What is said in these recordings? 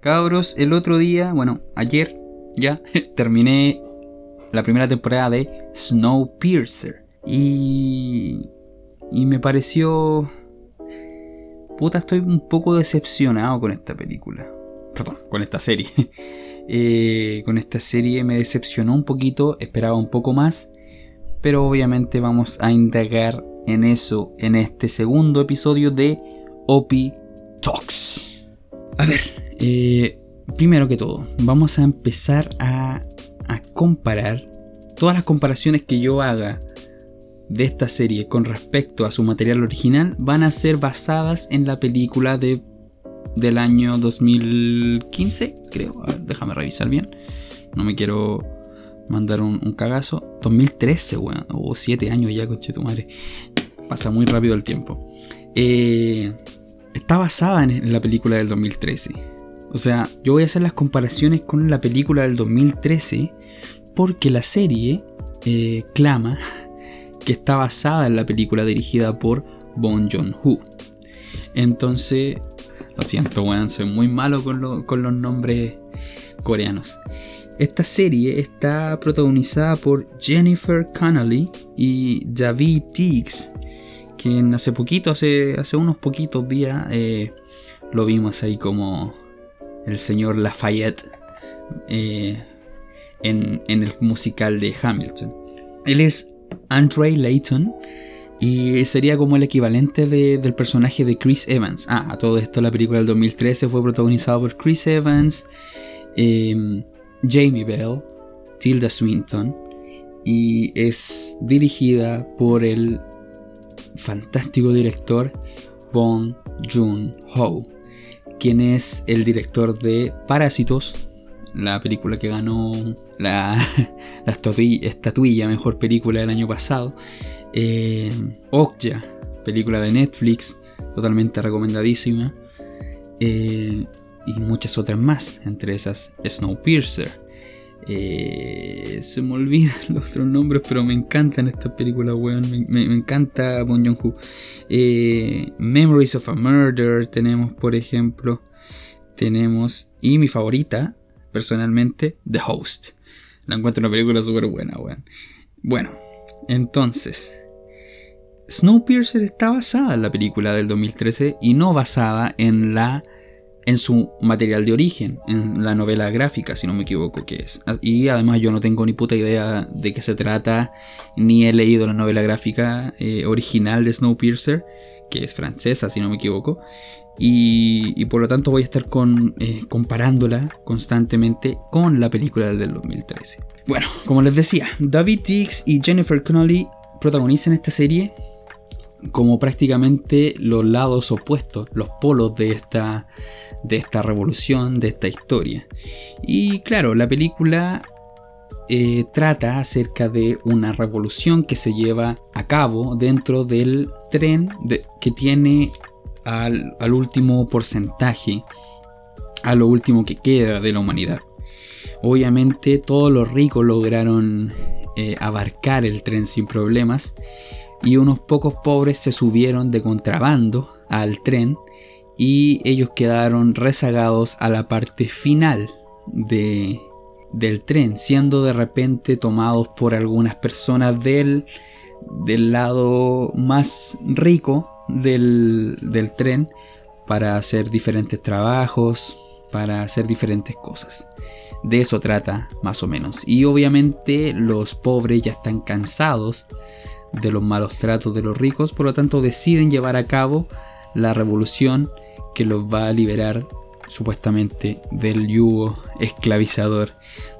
Cabros, el otro día, bueno, ayer ya terminé la primera temporada de Snowpiercer. Y. Y me pareció. Puta, estoy un poco decepcionado con esta película. Perdón, con esta serie. Eh, con esta serie me decepcionó un poquito, esperaba un poco más. Pero obviamente vamos a indagar en eso en este segundo episodio de Opi Talks. A ver, eh, primero que todo, vamos a empezar a, a comparar todas las comparaciones que yo haga de esta serie con respecto a su material original van a ser basadas en la película de, del año 2015, creo. déjame revisar bien. No me quiero mandar un, cagazo. 2013, weón. O 7 años ya, coche tu madre. Pasa muy rápido el tiempo. Eh, está basada en la película del 2013. O sea, yo voy a hacer las comparaciones con la película del 2013 porque la serie eh, clama que está basada en la película dirigida por Bong Joon-ho. Entonces, lo siento, weón, soy muy malo con, los nombres coreanos. Esta serie está protagonizada por Jennifer Connelly y David Diggs, quien hace poquito, hace, hace unos poquitos días, eh, lo vimos ahí como el señor Lafayette eh, en, el musical de Hamilton. Él es Andre Layton y sería como el equivalente del personaje de Chris Evans. Ah, a todo esto la película del 2013 fue protagonizada por Chris Evans, em, Jamie Bell, Tilda Swinton y es dirigida por el fantástico director Bong Joon-ho, quien es el director de Parásitos, la película que ganó la, estatuilla, mejor película del año pasado. Eh, Okja, película de Netflix, totalmente recomendadísima. Eh, y muchas otras más, entre esas Snowpiercer. Eh, se me olvidan los otros nombres, pero me encantan estas películas, weón. Me, encanta Bon Joon-ho. Eh, Memories of a Murder tenemos, por ejemplo. Tenemos, y mi favorita, personalmente, The Host. La encuentro una película súper buena, weón. Bueno, entonces. Snowpiercer está basada en la película del 2013 y no basada en la en su material de origen, en la novela gráfica, si no me equivoco que es. Y además yo no tengo ni puta idea de qué se trata, ni he leído la novela gráfica eh, original de Snowpiercer, que es francesa, si no me equivoco. Y, por lo tanto voy a estar con, eh, comparándola constantemente con la película del 2013. Bueno, como les decía, David Diggs y Jennifer Connolly protagonizan esta serie como prácticamente los lados opuestos, los polos de esta, de esta revolución, de esta historia. Y claro, la película eh, trata acerca de una revolución que se lleva a cabo dentro del tren que tiene al, último porcentaje, a lo último que queda de la humanidad. Obviamente todos los ricos lograron eh, abarcar el tren sin problemas y unos pocos pobres se subieron de contrabando al tren y ellos quedaron rezagados a la parte final de, del tren, siendo de repente tomados por algunas personas del, del lado más rico del, tren para hacer diferentes trabajos, para hacer diferentes cosas. De eso trata más o menos. Y obviamente los pobres ya están cansados de los malos tratos de los ricos, por lo tanto deciden llevar a cabo la revolución que los va a liberar supuestamente del yugo esclavizador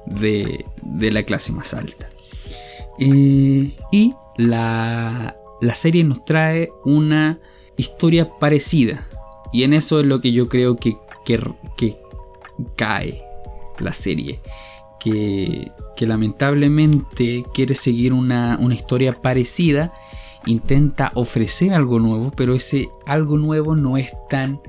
de, la clase más alta. Eh, y la, la serie nos trae una historia parecida. Y en eso es lo que yo creo que, que, cae la serie. Que, lamentablemente quiere seguir una, una historia parecida. Intenta ofrecer algo nuevo, pero ese algo nuevo no es tan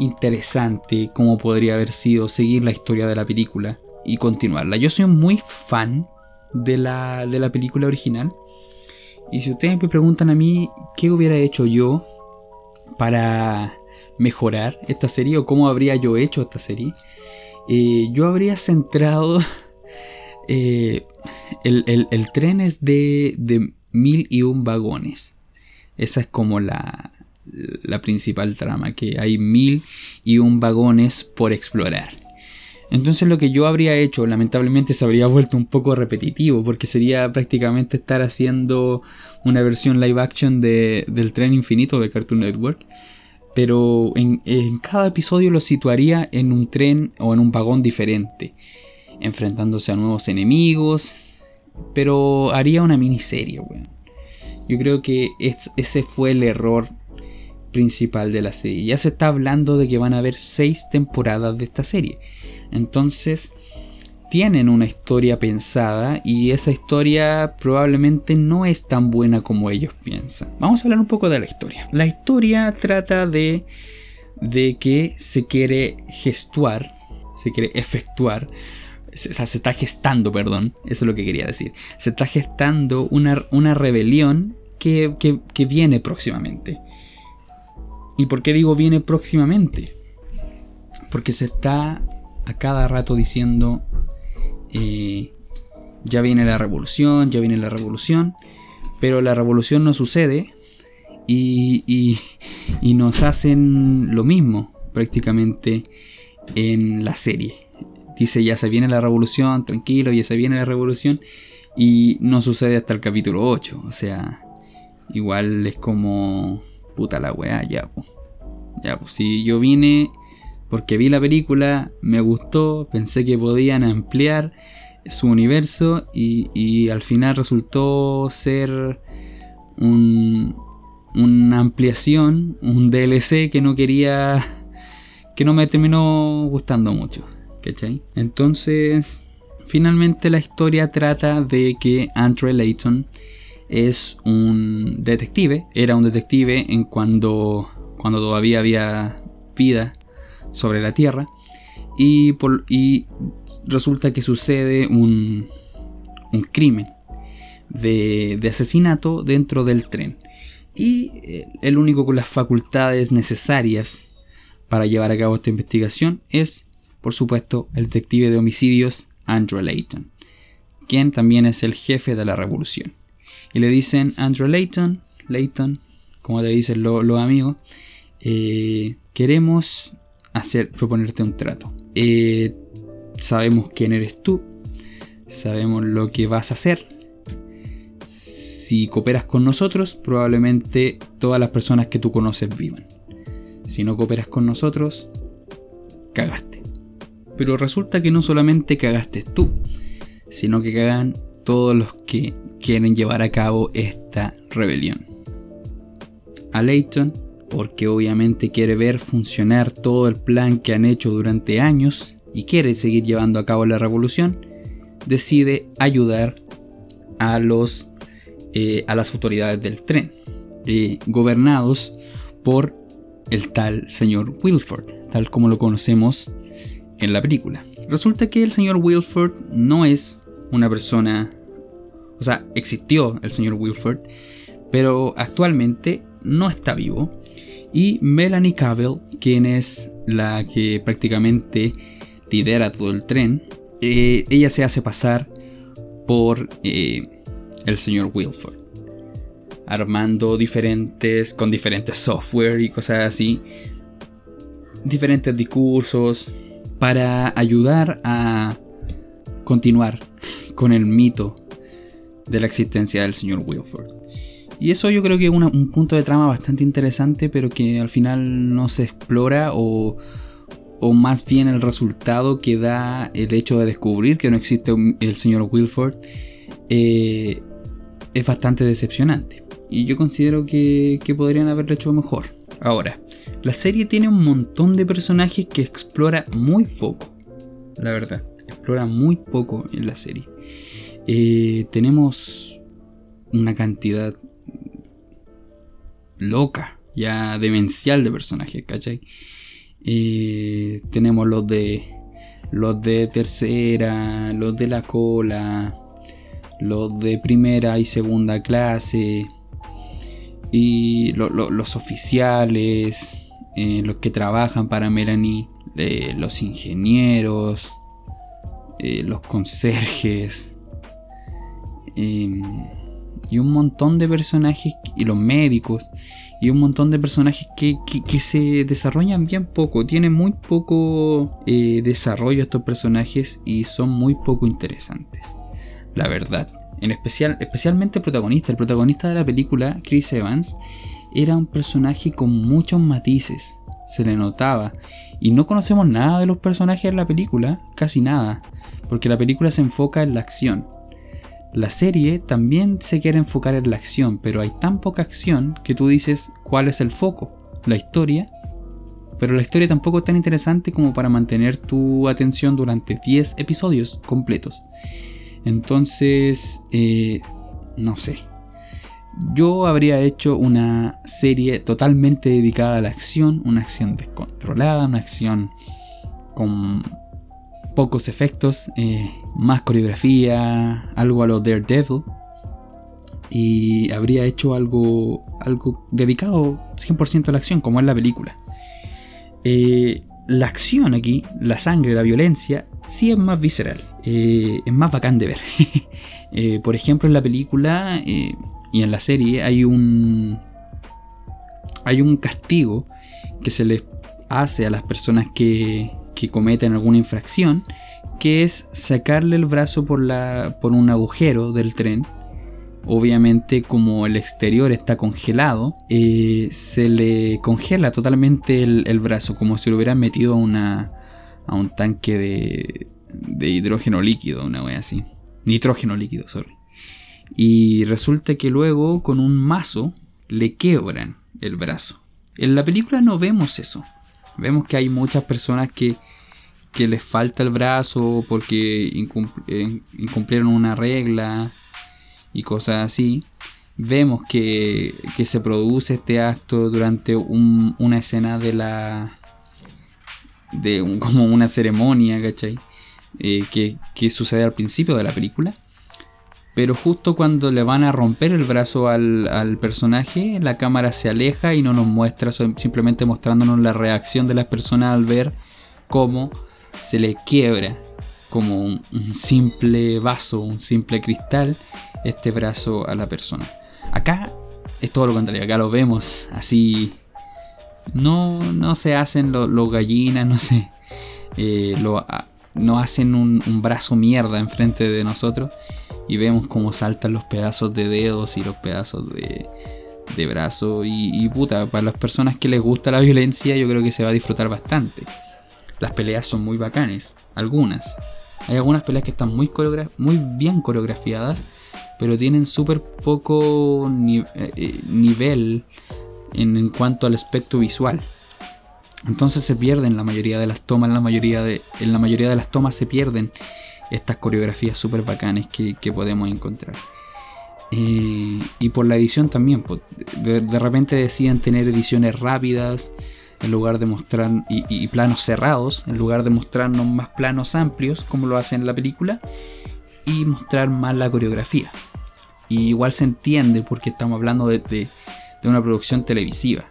interesante como podría haber sido seguir la historia de la película y continuarla. Yo soy muy fan de la, de la película original. Y si ustedes me preguntan a mí qué hubiera hecho yo para, mejorar esta serie o cómo habría yo hecho esta serie, eh, yo habría centrado... Eh, el, tren es de, de mil y un vagones. Esa es como la, principal trama, que hay mil y un vagones por explorar. Entonces lo que yo habría hecho, lamentablemente se habría vuelto un poco repetitivo, porque sería prácticamente estar haciendo una versión live action de, del tren infinito de Cartoon Network. Pero en, cada episodio lo situaría en un tren o en un vagón diferente, enfrentándose a nuevos enemigos, pero haría una miniserie, Yo creo que ese fue el error principal de la serie. Ya se está hablando de que van a haber seis temporadas de esta serie. Entonces, tienen una historia pensada y esa historia probablemente no es tan buena como ellos piensan. Vamos a hablar un poco de la historia. La historia trata de, de que se quiere gestuar, se quiere efectuar, o sea, se está gestando, perdón, eso es lo que quería decir. Se está gestando una, una rebelión que, que viene próximamente. ¿Y por qué digo viene próximamente? Porque se está a cada rato diciendo, eh, ya viene la revolución, ya viene la revolución, pero la revolución no sucede y, y, nos hacen lo mismo prácticamente en la serie. Dice, ya se viene la revolución, tranquilo, ya se viene la revolución y no sucede hasta el capítulo 8. O sea, igual es como puta la weá, ya, pues. Ya, pues si yo vine porque vi la película, me gustó, pensé que podían ampliar su universo y, al final resultó ser un, una ampliación, un DLC que no quería, que no me terminó gustando mucho. Entonces, finalmente la historia trata de que Andre Layton es un detective, era un detective en cuando, cuando todavía había vida sobre la Tierra y resulta que sucede un, un crimen de, de, asesinato dentro del tren. Y eh, el único con las facultades necesarias para llevar a cabo esta investigación es, por supuesto, el detective de homicidios Andrew Layton, quien también es el jefe de la revolución. Y le dicen, Andrew Layton, Layton, como te dicen los amigos, eh, queremos hacer, proponerte un trato. Eh, sabemos quién eres tú, sabemos lo que vas a hacer. Si cooperas con nosotros, probablemente todas las personas que tú conoces vivan. Si no cooperas con nosotros, cagaste. Pero resulta que no solamente cagaste tú, sino que cagan todos los que quieren llevar a cabo esta rebelión. A Leighton porque obviamente quiere ver funcionar todo el plan que han hecho durante años y quiere seguir llevando a cabo la revolución, decide ayudar a, los, eh, a las autoridades del tren, eh, gobernados por el tal señor Wilford, tal como lo conocemos en la película. Resulta que el señor Wilford no es una persona, o sea, existió el señor Wilford, pero actualmente no está vivo y Melanie Cavell, quien es la que prácticamente lidera todo el tren, eh, ella se hace pasar por eh, el señor Wilford, armando diferentes, con diferentes software y cosas así, diferentes discursos para ayudar a continuar con el mito de la existencia del señor Wilford. Y eso yo creo que es un punto de trama bastante interesante, pero que al final no se explora o, o más bien el resultado que da el hecho de descubrir que no existe el señor Wilford eh, es bastante decepcionante. Y yo considero que, que podrían haberlo hecho mejor. Ahora, la serie tiene un montón de personajes que explora muy poco. La verdad, explora muy poco en la serie. Eh, tenemos una cantidad loca, ya demencial de personajes, ¿cachai? Eh, tenemos los de los de tercera, los de la cola, los de primera y segunda clase, y los oficiales, eh, los que trabajan para Melanie, eh, los ingenieros, eh, los conserjes em, y un montón de personajes y los médicos y un montón de personajes que, se desarrollan bien poco. Tienen muy poco desarrollo estos personajes y son muy poco interesantes. La verdad. En especial, especialmente el protagonista. El protagonista de la película, Chris Evans, era un personaje con muchos matices. Se le notaba. Y no conocemos nada de los personajes de la película, casi nada. Porque la película se enfoca en la acción. La serie también se quiere enfocar en la acción, pero hay tan poca acción que tú dices cuál es el foco. La historia. Pero la historia tampoco es tan interesante como para mantener tu atención durante 10 episodios completos. Entonces, eh, no sé. Yo habría hecho una serie totalmente dedicada a la acción, una acción descontrolada, una acción con pocos efectos, eh, más coreografía, algo a lo Daredevil. Y habría hecho algo, algo dedicado 100% a la acción, como es la película. Eh, la acción aquí, la sangre, la violencia, sí es más visceral. Eh, es más bacán de ver. Eh, por ejemplo, en la película eh, y en la serie hay un. Hay un castigo que se les hace a las personas que, que cometen alguna infracción, que es sacarle el brazo por, la, por un agujero del tren obviamente como el exterior está congelado, se le congela totalmente el, el, brazo, como si lo hubieran metido a una, a un tanque de, de hidrógeno líquido, una wea así. Nitrógeno líquido, sorry. Y resulta que luego con un mazo le quebran el brazo. En la película no vemos eso. Vemos que hay muchas personas que, que les falta el brazo porque eh, incumplieron una regla y cosas así. Vemos que, que se produce este acto durante una escena de la, de como una ceremonia, ¿cachai? Eh, que, sucede al principio de la película. Pero justo cuando le van a romper el brazo al, personaje, la cámara se aleja y no nos muestra, simplemente mostrándonos la reacción de las personas al ver cómo se le quiebra como un, simple vaso, un simple cristal, este brazo a la persona. Acá es todo lo contrario, acá lo vemos así no, no se hacen los gallinas, no sé, eh, lo, no hacen un, brazo mierda enfrente de nosotros y vemos cómo saltan los pedazos de dedos y los pedazos de, de brazo y, puta, para las personas que les gusta la violencia yo creo que se va a disfrutar bastante. Las peleas son muy bacanes, algunas. Hay algunas peleas que están muy, muy bien coreografiadas, pero tienen súper poco eh, eh, nivel en, cuanto al aspecto visual. Entonces se pierden la mayoría de las tomas, la mayoría de, en la mayoría de las tomas se pierden estas coreografías súper bacanes que, podemos encontrar. Eh, y por la edición también, pues, de, repente decían tener ediciones rápidas en lugar de mostrar y, planos cerrados, en lugar de mostrarnos más planos amplios como lo hacen en la película y mostrar más la coreografía. Y igual se entiende porque estamos hablando de de una producción televisiva.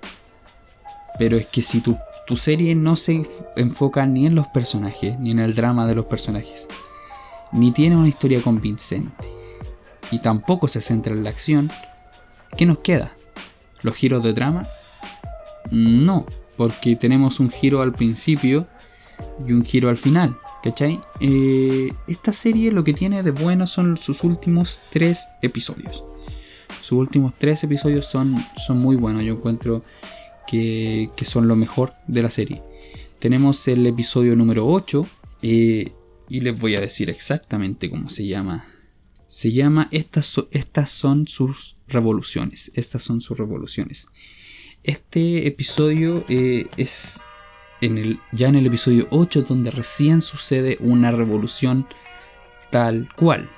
Pero es que si tu, tu serie no se enfoca ni en los personajes, ni en el drama de los personajes, ni tiene una historia convincente, y tampoco se centra en la acción, ¿qué nos queda? ¿Los giros de drama? No, porque tenemos un giro al principio y un giro al final. ¿Cachai? Eh, esta serie lo que tiene de bueno son sus últimos tres episodios. Sus últimos tres episodios son, son muy buenos. Yo encuentro que, son lo mejor de la serie. Tenemos el episodio número 8. Eh, y les voy a decir exactamente cómo se llama. Se llama Estas, estas son sus revoluciones. Estas son sus revoluciones. Este episodio eh, es en el, ya en el episodio 8 donde recién sucede una revolución tal cual.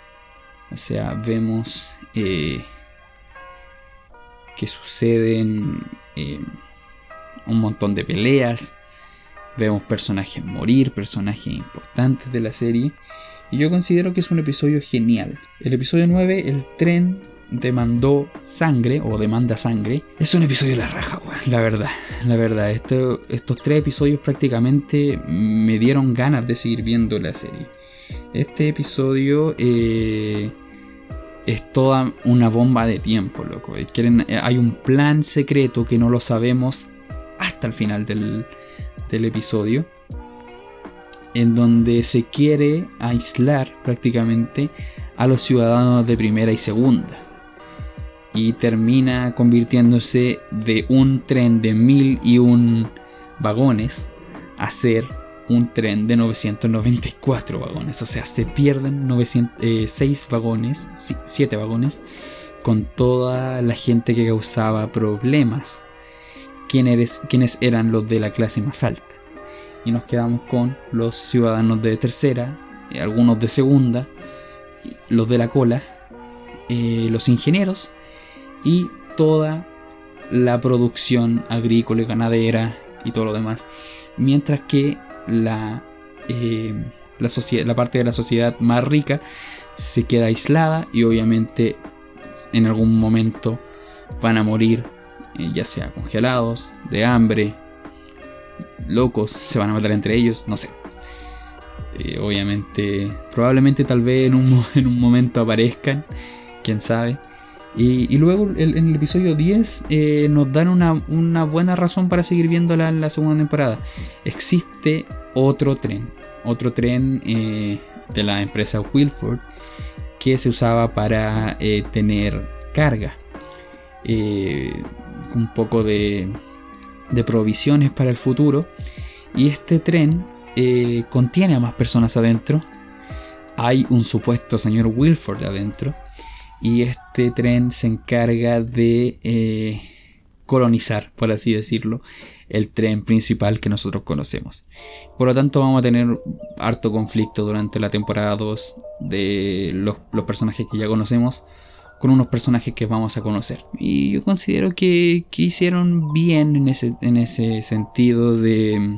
O sea, vemos eh, que suceden un montón de peleas, vemos personajes morir, personajes importantes de la serie, y yo considero que es un episodio genial. El episodio 9, el tren demandó sangre o demanda sangre. Es un episodio de la raja, la verdad. la verdad. estos tres episodios prácticamente me dieron ganas de seguir viendo la serie. Este episodio eh, es toda una bomba de tiempo, loco. Quieren, eh, hay un plan secreto que no lo sabemos hasta el final del, del episodio. En donde se quiere aislar prácticamente a los ciudadanos de primera y segunda y termina convirtiéndose de un tren de mil y un vagones a ser un tren de 994 vagones. O sea, se pierden 6 eh, vagones, 7 vagones, con toda la gente que causaba problemas. Quienes, quienes eran los de la clase más alta. Y nos quedamos con los ciudadanos de tercera, eh, algunos de segunda, los de la cola, eh, los ingenieros y toda la producción agrícola y ganadera y todo lo demás. Mientras que la, eh, la, la parte de la sociedad más rica se queda aislada y obviamente en algún momento van a morir, ya sea congelados, de hambre, locos, se van a matar entre ellos, no sé. Eh, obviamente, probablemente tal vez en un, en un momento aparezcan, quién sabe. Y, luego en el episodio 10 eh, nos dan una, buena razón para seguir viéndola en la segunda temporada. Existe otro tren, otro tren eh, de la empresa Wilford que se usaba para tener carga. Un poco de, provisiones para el futuro. Y este tren contiene a más personas adentro. Hay un supuesto señor Wilford adentro y este tren se encarga de eh, colonizar, por así decirlo, el tren principal que nosotros conocemos. Por lo tanto, vamos a tener harto conflicto durante la temporada 2 de los, personajes que ya conocemos con unos personajes que vamos a conocer. Y yo considero que, que hicieron bien en ese, en ese sentido de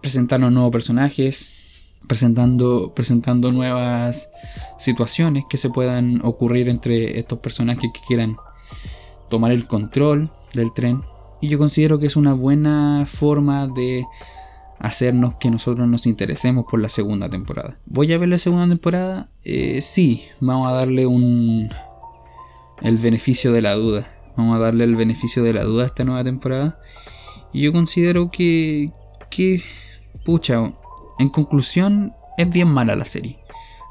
presentarnos nuevos personajes, presentando, presentando nuevas situaciones que se puedan ocurrir entre estos personajes que quieran tomar el control del tren. Y yo considero que es una buena forma de hacernos que nosotros nos interesemos por la segunda temporada. ¿Voy a ver la segunda temporada? Eh, sí, vamos a darle un... el beneficio de la duda. Vamos a darle el beneficio de la duda a esta nueva temporada. Y yo considero que... que... pucha, en conclusión, es bien mala la serie.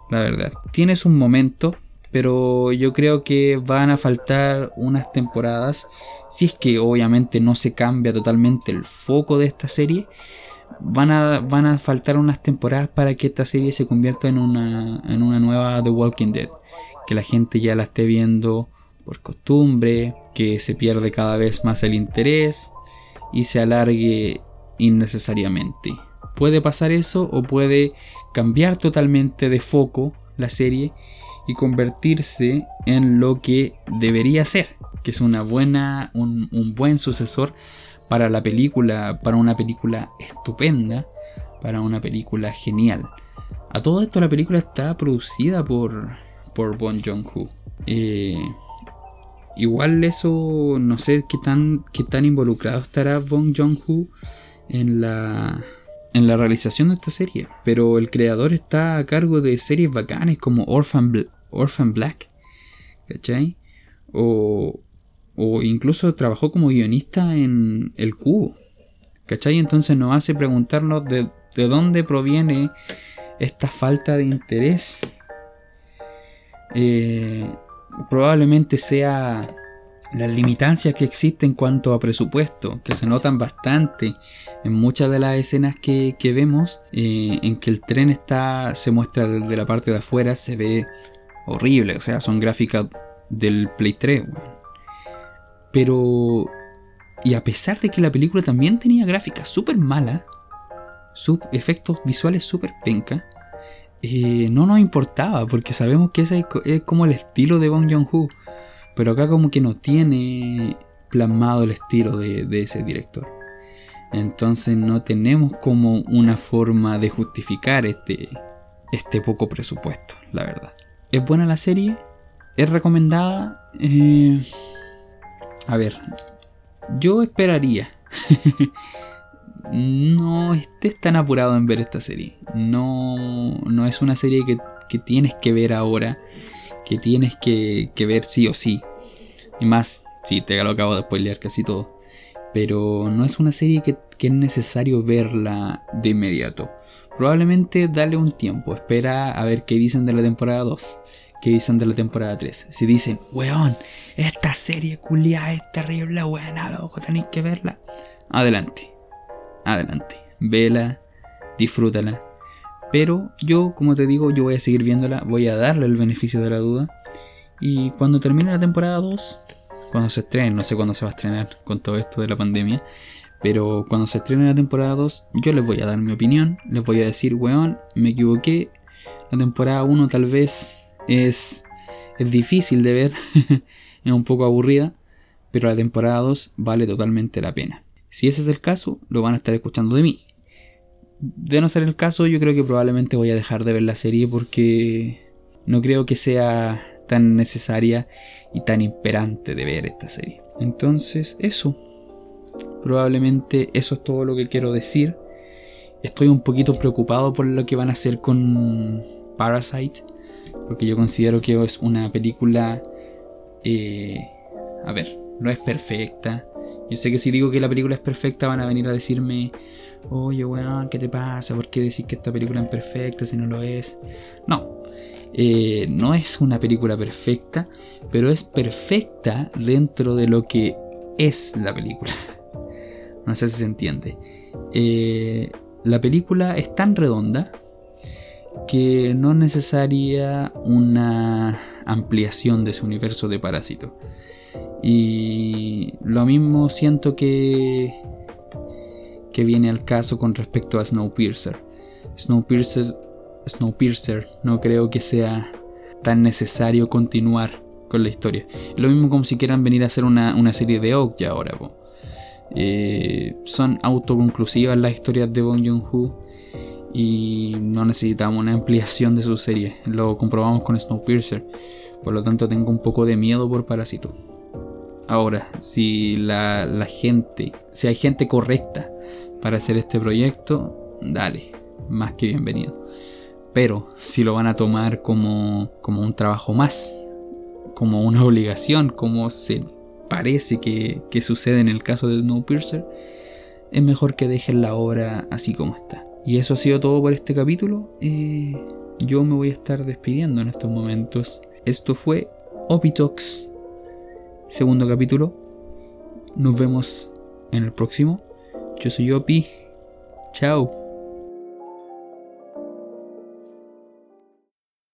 La verdad. Tienes un momento, pero yo creo que van a faltar unas temporadas. Si es que obviamente no se cambia totalmente el foco de esta serie. Van a, van a faltar unas temporadas para que esta serie se convierta en una, en una nueva The Walking Dead. Que la gente ya la esté viendo por costumbre, que se pierde cada vez más el interés y se alargue innecesariamente. Puede pasar eso o puede cambiar totalmente de foco la serie y convertirse en lo que debería ser, que es una buena, un, buen sucesor para la película, para una película estupenda, para una película genial. A todo esto la película está producida por, por Bon Joon-ho. Eh, igual eso, no sé qué tan, qué tan involucrado estará Bon Joon-ho en la, en la realización de esta serie, pero el creador está a cargo de series bacanes como Orphan, Orphan Black, ¿cachai? O, o incluso trabajó como guionista en El Cubo, ¿cachai? Entonces nos hace preguntarnos de, de dónde proviene esta falta de interés. Eh, probablemente sea las limitancias que existen en cuanto a presupuesto, que se notan bastante en muchas de las escenas que, vemos, eh, en que el tren está, se muestra desde la parte de afuera, se ve horrible, o sea, son gráficas del Play 3. Pero, y a pesar de que la película también tenía gráficas súper malas, efectos visuales súper penca, eh, no nos importaba, porque sabemos que ese es como el estilo de Bong Joon-ho pero acá como que no tiene plasmado el estilo de, ese director. Entonces no tenemos como una forma de justificar este, este poco presupuesto, la verdad. ¿Es buena la serie? ¿Es recomendada? Eh, a ver, yo esperaría, no estés tan apurado en ver esta serie. No, no es una serie que, tienes que ver ahora, que tienes que, ver sí o sí. Y más, sí, te lo acabo de spoilear casi todo. Pero no es una serie que, que es necesario verla de inmediato. Probablemente dale un tiempo, espera a ver qué dicen de la temporada 2, qué dicen de la temporada 3. Si dicen, weón, esta serie culia es terrible, buena, loco, tenéis que verla. Adelante, adelante, vela, disfrútala. Pero yo, como te digo, yo voy a seguir viéndola, voy a darle el beneficio de la duda. Y cuando termine la temporada 2, cuando se estrene, no sé cuándo se va a estrenar con todo esto de la pandemia, pero cuando se estrene la temporada 2, yo les voy a dar mi opinión. Les voy a decir, weón, me equivoqué. La temporada 1 tal vez es, es difícil de ver. es un poco aburrida. Pero la temporada 2 vale totalmente la pena. Si ese es el caso, lo van a estar escuchando de mí. De no ser el caso, yo creo que probablemente voy a dejar de ver la serie porque no creo que sea tan necesaria y tan imperante de ver esta serie. Entonces, eso. Probablemente eso es todo lo que quiero decir. Estoy un poquito preocupado por lo que van a hacer con Parasite. Porque yo considero que es una película... Eh, a ver, no es perfecta. Yo sé que si digo que la película es perfecta van a venir a decirme... Oye, weón, ¿qué te pasa? ¿Por qué decís que esta película es perfecta si no lo es? No, eh, no es una película perfecta, pero es perfecta dentro de lo que es la película. No sé si se entiende. Eh, la película es tan redonda que no es necesaria una ampliación de ese universo de Parásito. Y lo mismo siento que, que viene al caso con respecto a Snowpiercer. Snowpiercer, Snowpiercer no creo que sea tan necesario continuar con la historia. Lo mismo como si quieran venir a hacer una, una serie de Oak ya ahora. Eh, son autoconclusivas las historias de Bong Joon-ho y no necesitamos una ampliación de su serie. Lo comprobamos con Snowpiercer. Por lo tanto, tengo un poco de miedo por Parásito. Ahora, si la, gente, si hay gente correcta para hacer este proyecto, dale, más que bienvenido. Pero si lo van a tomar como, como un trabajo más, como una obligación, como se parece que, sucede en el caso de Snowpiercer, es mejor que dejen la obra así como está. Y eso ha sido todo por este capítulo. Eh, yo me voy a estar despidiendo en estos momentos. Esto fue Opitox, segundo capítulo. Nos vemos en el próximo. Yo soy Opi. Chao.